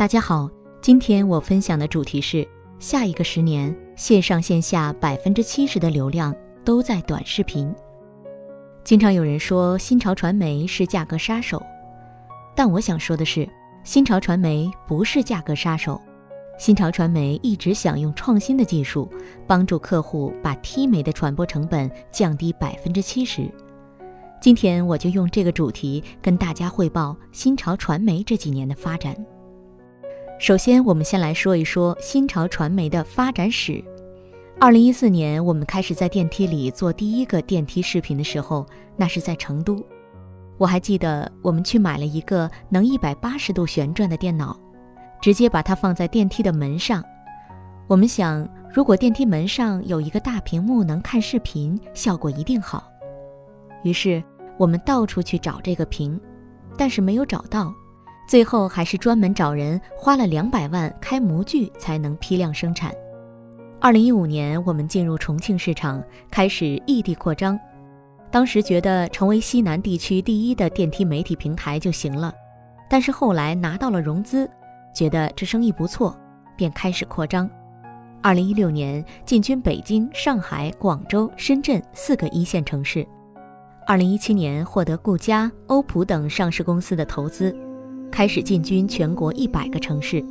大家好，今天我分享的主题是：下一个十年，线上线下百分之七十的流量都在短视频。经常有人说新潮传媒是价格杀手，但我想说的是，新潮传媒不是价格杀手。新潮传媒一直想用创新的技术，帮助客户把 T 媒的传播成本降低百分之七十。今天我就用这个主题跟大家汇报新潮传媒这几年的发展。首先，我们先来说一说新潮传媒的发展史。二零一四年，我们开始在电梯里做第一个电梯视频的时候，那是在成都。我还记得，我们去买了一个能一百八十度旋转的电脑，直接把它放在电梯的门上。我们想，如果电梯门上有一个大屏幕能看视频，效果一定好。于是，我们到处去找这个屏，但是没有找到。最后还是专门找人花了两百万开模具才能批量生产。二零一五年，我们进入重庆市场，开始异地扩张。当时觉得成为西南地区第一的电梯媒体平台就行了，但是后来拿到了融资，觉得这生意不错，便开始扩张。二零一六年进军北京、上海、广州、深圳四个一线城市。二零一七年获得顾家、欧普等上市公司的投资。开始进军全国一百个城市，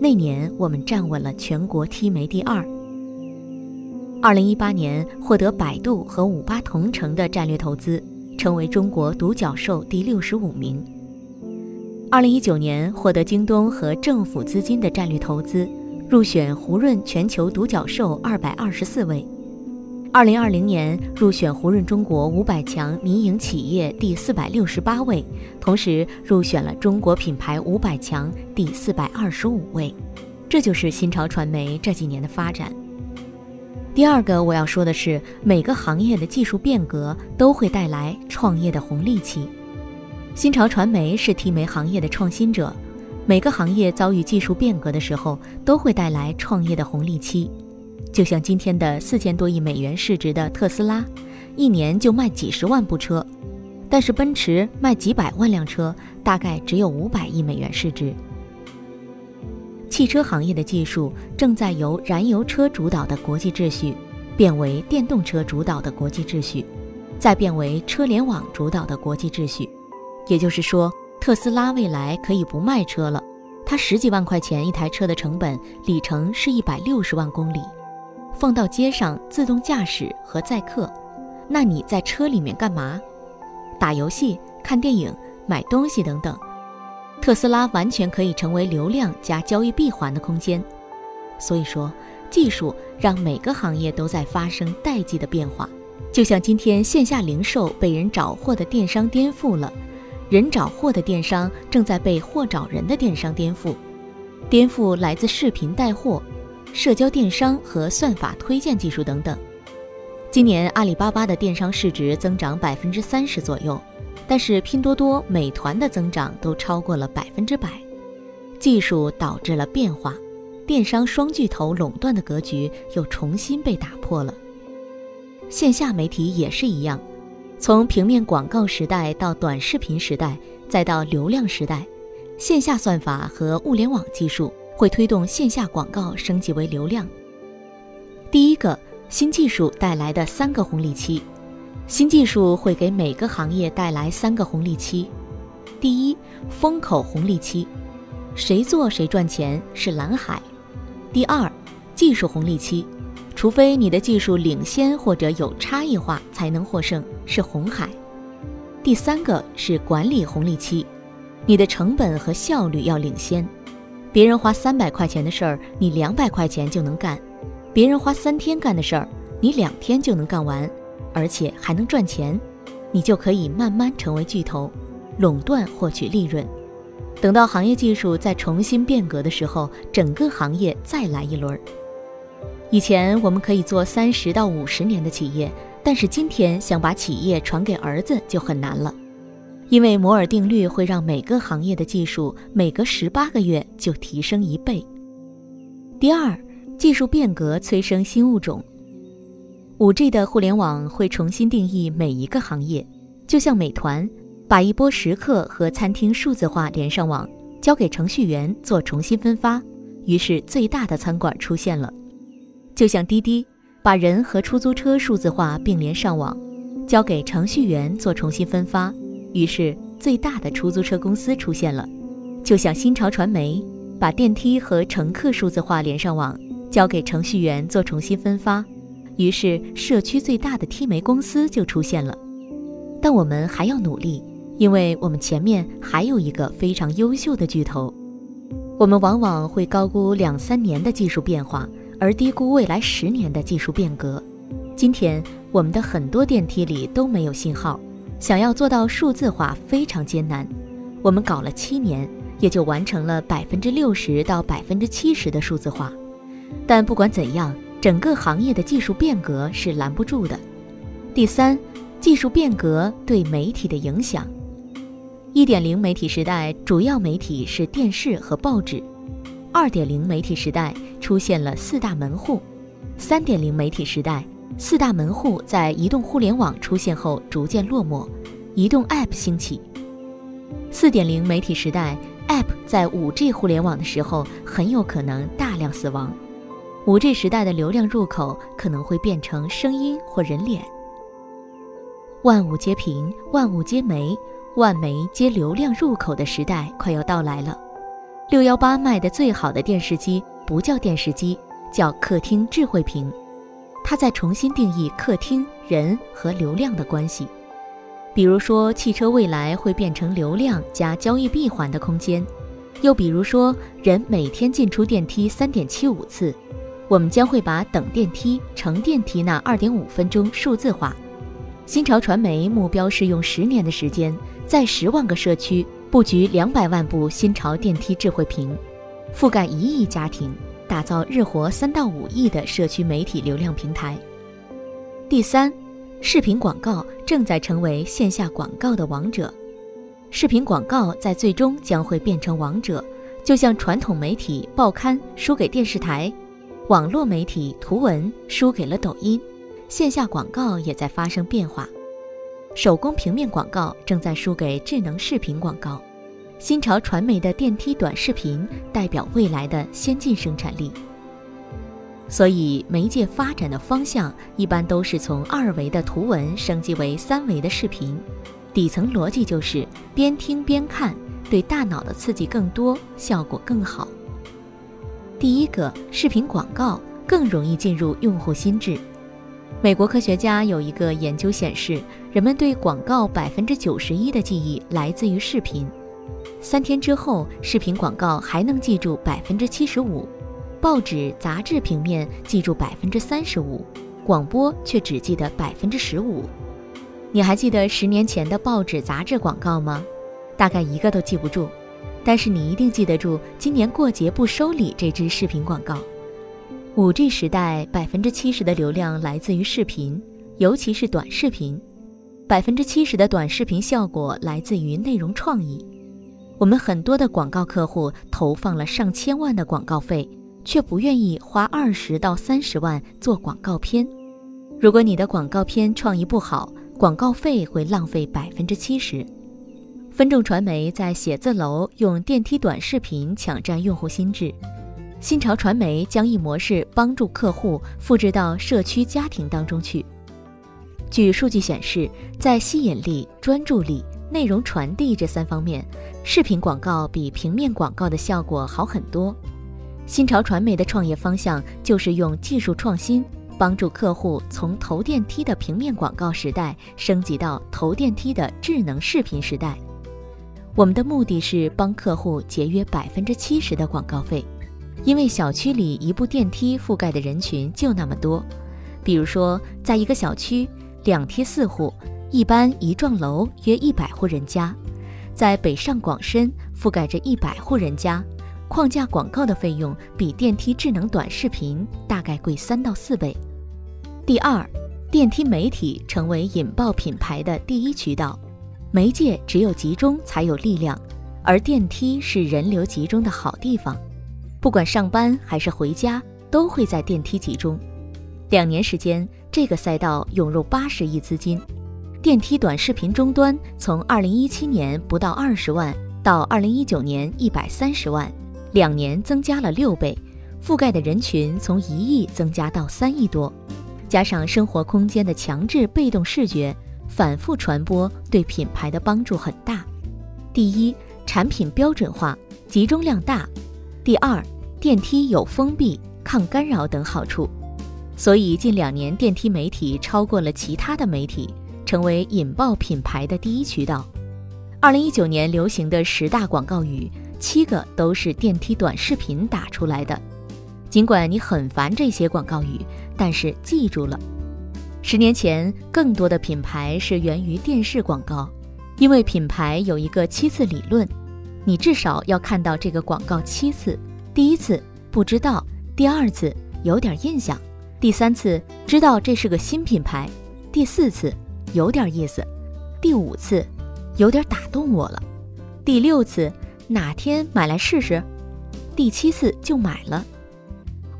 那年我们站稳了全国 T 媒第二。二零一八年获得百度和五八同城的战略投资，成为中国独角兽第六十五名。二零一九年获得京东和政府资金的战略投资，入选胡润全球独角兽二百二十四位。二零二零年入选胡润中国五百强民营企业第四百六十八位，同时入选了中国品牌五百强第四百二十五位。这就是新潮传媒这几年的发展。第二个我要说的是，每个行业的技术变革都会带来创业的红利期。新潮传媒是 T 媒行业的创新者，每个行业遭遇技术变革的时候，都会带来创业的红利期。就像今天的四千多亿美元市值的特斯拉，一年就卖几十万部车，但是奔驰卖几百万辆车，大概只有五百亿美元市值。汽车行业的技术正在由燃油车主导的国际秩序，变为电动车主导的国际秩序，再变为车联网主导的国际秩序。也就是说，特斯拉未来可以不卖车了，它十几万块钱一台车的成本，里程是一百六十万公里。放到街上自动驾驶和载客，那你在车里面干嘛？打游戏、看电影、买东西等等。特斯拉完全可以成为流量加交易闭环的空间。所以说，技术让每个行业都在发生代际的变化。就像今天线下零售被人找货的电商颠覆了，人找货的电商正在被货找人的电商颠覆。颠覆来自视频带货。社交电商和算法推荐技术等等。今年阿里巴巴的电商市值增长百分之三十左右，但是拼多多、美团的增长都超过了百分之百。技术导致了变化，电商双巨头垄断的格局又重新被打破了。线下媒体也是一样，从平面广告时代到短视频时代，再到流量时代，线下算法和物联网技术。会推动线下广告升级为流量。第一个新技术带来的三个红利期，新技术会给每个行业带来三个红利期。第一，风口红利期，谁做谁赚钱是蓝海。第二，技术红利期，除非你的技术领先或者有差异化才能获胜，是红海。第三个是管理红利期，你的成本和效率要领先。别人花三百块钱的事儿，你两百块钱就能干；别人花三天干的事儿，你两天就能干完，而且还能赚钱，你就可以慢慢成为巨头，垄断获取利润。等到行业技术再重新变革的时候，整个行业再来一轮。以前我们可以做三十到五十年的企业，但是今天想把企业传给儿子就很难了。因为摩尔定律会让每个行业的技术每隔十八个月就提升一倍。第二，技术变革催生新物种。五 G 的互联网会重新定义每一个行业，就像美团把一波食客和餐厅数字化连上网，交给程序员做重新分发，于是最大的餐馆出现了。就像滴滴把人和出租车数字化并联上网，交给程序员做重新分发，于是最大的出租车公司出现了。就像新潮传媒把电梯和乘客数字化连上网，交给程序员做重新分发，于是社区最大的梯媒公司就出现了。但我们还要努力。因为我们前面还有一个非常优秀的巨头，我们往往会高估两三年的技术变化，而低估未来十年的技术变革。今天我们的很多电梯里都没有信号，想要做到数字化非常艰难。我们搞了七年，也就完成了百分之六十到百分之七十的数字化。但不管怎样，整个行业的技术变革是拦不住的。第三，技术变革对媒体的影响。一点零媒体时代，主要媒体是电视和报纸；二点零媒体时代出现了四大门户；三点零媒体时代，四大门户在移动互联网出现后逐渐落寞，移动 App 兴起；四点零媒体时代，App 在五 G 互联网的时候很有可能大量死亡；五 G 时代的流量入口可能会变成声音或人脸。万物皆屏，万物皆媒。万媒皆流量入口的时代快要到来了。六幺八卖的最好的电视机不叫电视机，叫客厅智慧屏。它在重新定义客厅人和流量的关系。比如说，汽车未来会变成流量加交易闭环的空间。又比如说，人每天进出电梯三点七五次，我们将会把等电梯、乘电梯那二点五分钟数字化。新潮传媒目标是用十年的时间。在十万个社区布局两百万部新潮电梯智慧屏，覆盖一亿家庭，打造日活三到五亿的社区媒体流量平台。第三，视频广告正在成为线下广告的王者，视频广告在最终将会变成王者，就像传统媒体报刊输给电视台，网络媒体图文输给了抖音，线下广告也在发生变化。手工平面广告正在输给智能视频广告，新潮传媒的电梯短视频代表未来的先进生产力。所以，媒介发展的方向一般都是从二维的图文升级为三维的视频，底层逻辑就是边听边看，对大脑的刺激更多，效果更好。第一个，视频广告更容易进入用户心智。美国科学家有一个研究显示，人们对广告百分之九十一的记忆来自于视频。三天之后，视频广告还能记住百分之七十五，报纸、杂志平面记住百分之三十五，广播却只记得百分之十五。你还记得十年前的报纸、杂志广告吗？大概一个都记不住，但是你一定记得住今年过节不收礼这支视频广告。五 G 时代，百分之七十的流量来自于视频，尤其是短视频。百分之七十的短视频效果来自于内容创意。我们很多的广告客户投放了上千万的广告费，却不愿意花二十到三十万做广告片。如果你的广告片创意不好，广告费会浪费百分之七十。分众传媒在写字楼用电梯短视频抢占用户心智。新潮传媒将一模式帮助客户复制到社区家庭当中去。据数据显示，在吸引力、专注力、内容传递这三方面，视频广告比平面广告的效果好很多。新潮传媒的创业方向就是用技术创新，帮助客户从投电梯的平面广告时代升级到投电梯的智能视频时代。我们的目的是帮客户节约百分之七十的广告费。因为小区里一部电梯覆盖的人群就那么多，比如说，在一个小区两梯四户，一般一幢楼约一百户人家，在北上广深覆盖着一百户人家，框架广告的费用比电梯智能短视频大概贵三到四倍。第二，电梯媒体成为引爆品牌的第一渠道，媒介只有集中才有力量，而电梯是人流集中的好地方。不管上班还是回家，都会在电梯集中。两年时间，这个赛道涌入八十亿资金。电梯短视频终端从二零一七年不到二十万，到二零一九年一百三十万，两年增加了六倍，覆盖的人群从一亿增加到三亿多。加上生活空间的强制被动视觉，反复传播对品牌的帮助很大。第一，产品标准化，集中量大；第二，电梯有封闭、抗干扰等好处。所以近两年电梯媒体超过了其他的媒体，成为引爆品牌的第一渠道。二零一九年流行的十大广告语，七个都是电梯短视频打出来的。尽管你很烦这些广告语，但是记住了，十年前更多的品牌是源于电视广告，因为品牌有一个七次理论，你至少要看到这个广告七次。第一次不知道，第二次有点印象，第三次知道这是个新品牌，第四次有点意思，第五次有点打动我了，第六次哪天买来试试，第七次就买了。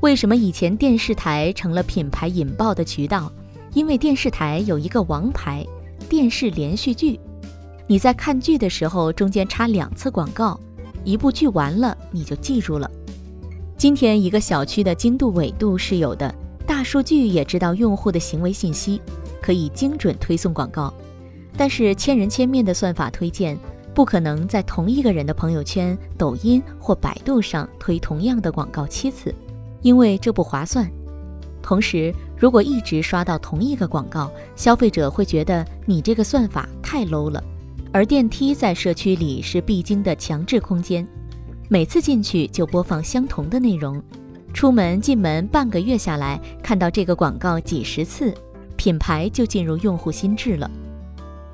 为什么以前电视台成了品牌引爆的渠道？因为电视台有一个王牌——电视连续剧。你在看剧的时候，中间插两次广告，一部剧完了你就记住了。今天一个小区的精度纬度是有的，大数据也知道用户的行为信息，可以精准推送广告。但是千人千面的算法推荐，不可能在同一个人的朋友圈、抖音或百度上推同样的广告七次。因为这不划算，同时如果一直刷到同一个广告，消费者会觉得你这个算法太 low 了。而电梯在社区里是必经的强制空间，每次进去就播放相同的内容，出门进门半个月下来，看到这个广告几十次，品牌就进入用户心智了。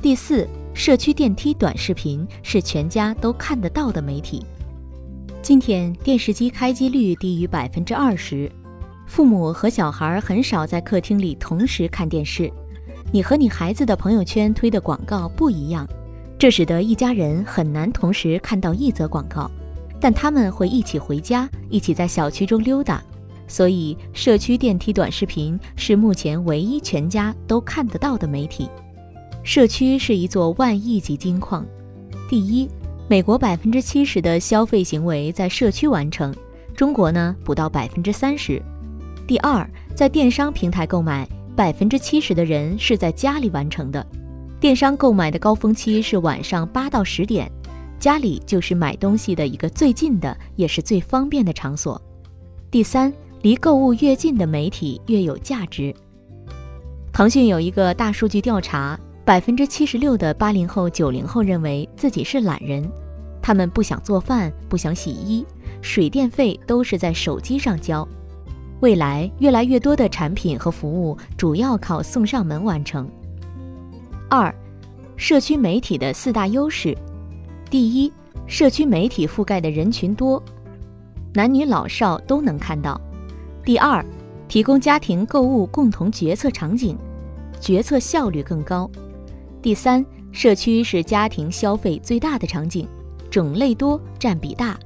第四，社区电梯短视频是全家都看得到的媒体。今天电视机开机率低于百分之二十，父母和小孩很少在客厅里同时看电视。你和你孩子的朋友圈推的广告不一样，这使得一家人很难同时看到一则广告。但他们会一起回家，一起在小区中溜达，所以社区电梯短视频是目前唯一全家都看得到的媒体。社区是一座万亿级金矿，第一。美国百分之七十的消费行为在社区完成，中国呢不到百分之三十。第二，在电商平台购买，百分之七十的人是在家里完成的。电商购买的高峰期是晚上八到十点，家里就是买东西的一个最近的也是最方便的场所。第三，离购物越近的媒体越有价值。腾讯有一个大数据调查。百分之七十六的八零后、九零后认为自己是懒人，他们不想做饭，不想洗衣，水电费都是在手机上交。未来越来越多的产品和服务主要靠送上门完成。二，社区媒体的四大优势：第一，社区媒体覆盖的人群多，男女老少都能看到；第二，提供家庭购物共同决策场景，决策效率更高。第三，社区是家庭消费最大的场景，种类多，占比大。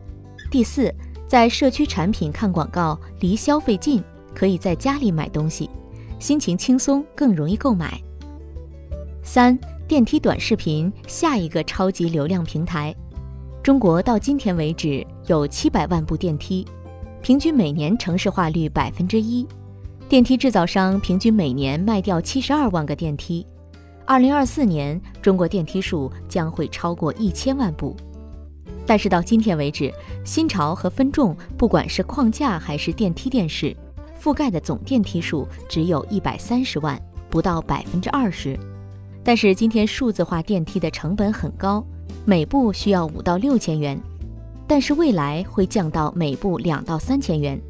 第四，在社区产品看广告，离消费近，可以在家里买东西，心情轻松，更容易购买。三，电梯短视频下一个超级流量平台。中国到今天为止有七百万部电梯，平均每年城市化率百分之一，电梯制造商平均每年卖掉七十二万个电梯。二零二四年，中国电梯数将会超过一千万部。但是到今天为止，新潮和分众，不管是框架还是电梯电视，覆盖的总电梯数只有一百三十万，不到百分之二十。但是今天数字化电梯的成本很高，每部需要五到六千元，但是未来会降到每部两到三千元。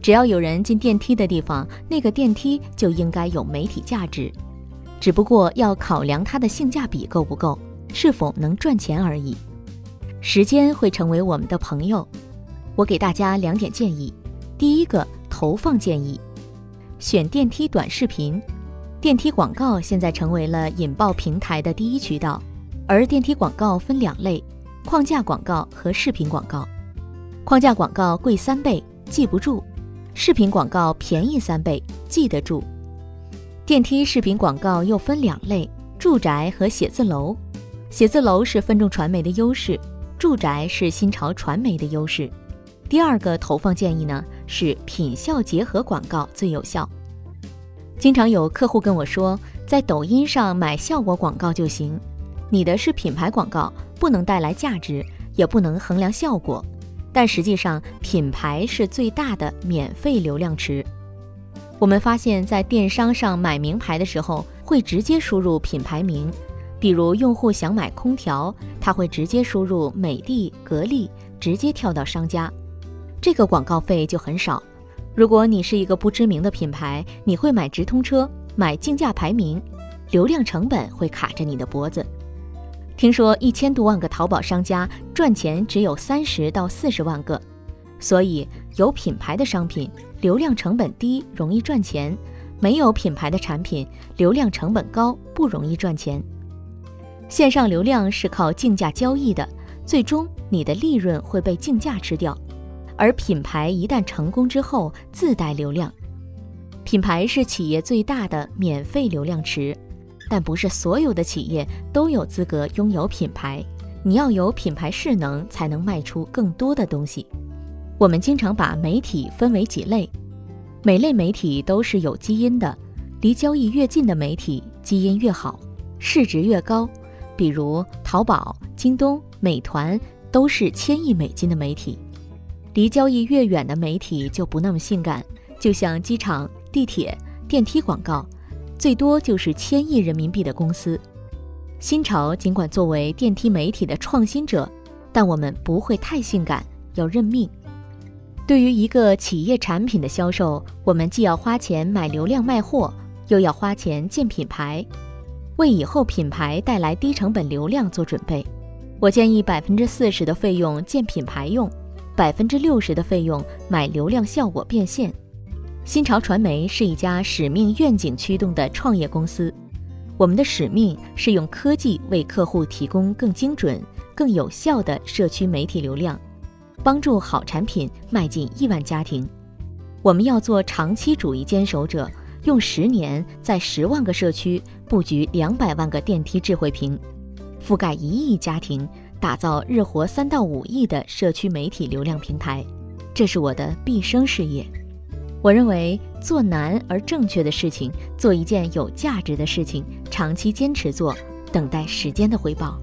只要有人进电梯的地方，那个电梯就应该有媒体价值。只不过要考量它的性价比够不够，是否能赚钱而已。时间会成为我们的朋友。我给大家两点建议：第一个，投放建议，选电梯短视频。电梯广告现在成为了引爆平台的第一渠道，而电梯广告分两类：框架广告和视频广告。框架广告贵三倍，记不住；视频广告便宜三倍，记得住。电梯视频广告又分两类：住宅和写字楼。写字楼是分众传媒的优势，住宅是新潮传媒的优势。第二个投放建议呢是品效结合广告最有效。经常有客户跟我说，在抖音上买效果广告就行，你的是品牌广告，不能带来价值，也不能衡量效果。但实际上，品牌是最大的免费流量池。我们发现，在电商上买名牌的时候，会直接输入品牌名，比如用户想买空调，他会直接输入美的、格力，直接跳到商家，这个广告费就很少。如果你是一个不知名的品牌，你会买直通车，买竞价排名，流量成本会卡着你的脖子。听说一千多万个淘宝商家赚钱只有三十到四十万个，所以有品牌的商品流量成本低，容易赚钱；没有品牌的产品流量成本高，不容易赚钱。线上流量是靠竞价交易的，最终你的利润会被竞价吃掉。而品牌一旦成功之后，自带流量。品牌是企业最大的免费流量池。但不是所有的企业都有资格拥有品牌，你要有品牌势能，才能卖出更多的东西。我们经常把媒体分为几类，每类媒体都是有基因的，离交易越近的媒体基因越好，市值越高。比如淘宝、京东、美团都是千亿美金的媒体，离交易越远的媒体就不那么性感，就像机场、地铁、电梯广告。最多就是千亿人民币的公司。新潮尽管作为电梯媒体的创新者，但我们不会太性感，要认命。对于一个企业产品的销售，我们既要花钱买流量卖货，又要花钱建品牌，为以后品牌带来低成本流量做准备。我建议百分之四十的费用建品牌用，百分之六十的费用买流量效果变现。新潮传媒是一家使命愿景驱动的创业公司，我们的使命是用科技为客户提供更精准、更有效的社区媒体流量，帮助好产品迈进亿万家庭。我们要做长期主义坚守者，用十年在十万个社区布局两百万个电梯智慧屏，覆盖一亿家庭，打造日活三到五亿的社区媒体流量平台。这是我的毕生事业。我认为做难而正确的事情，做一件有价值的事情，长期坚持做，等待时间的回报。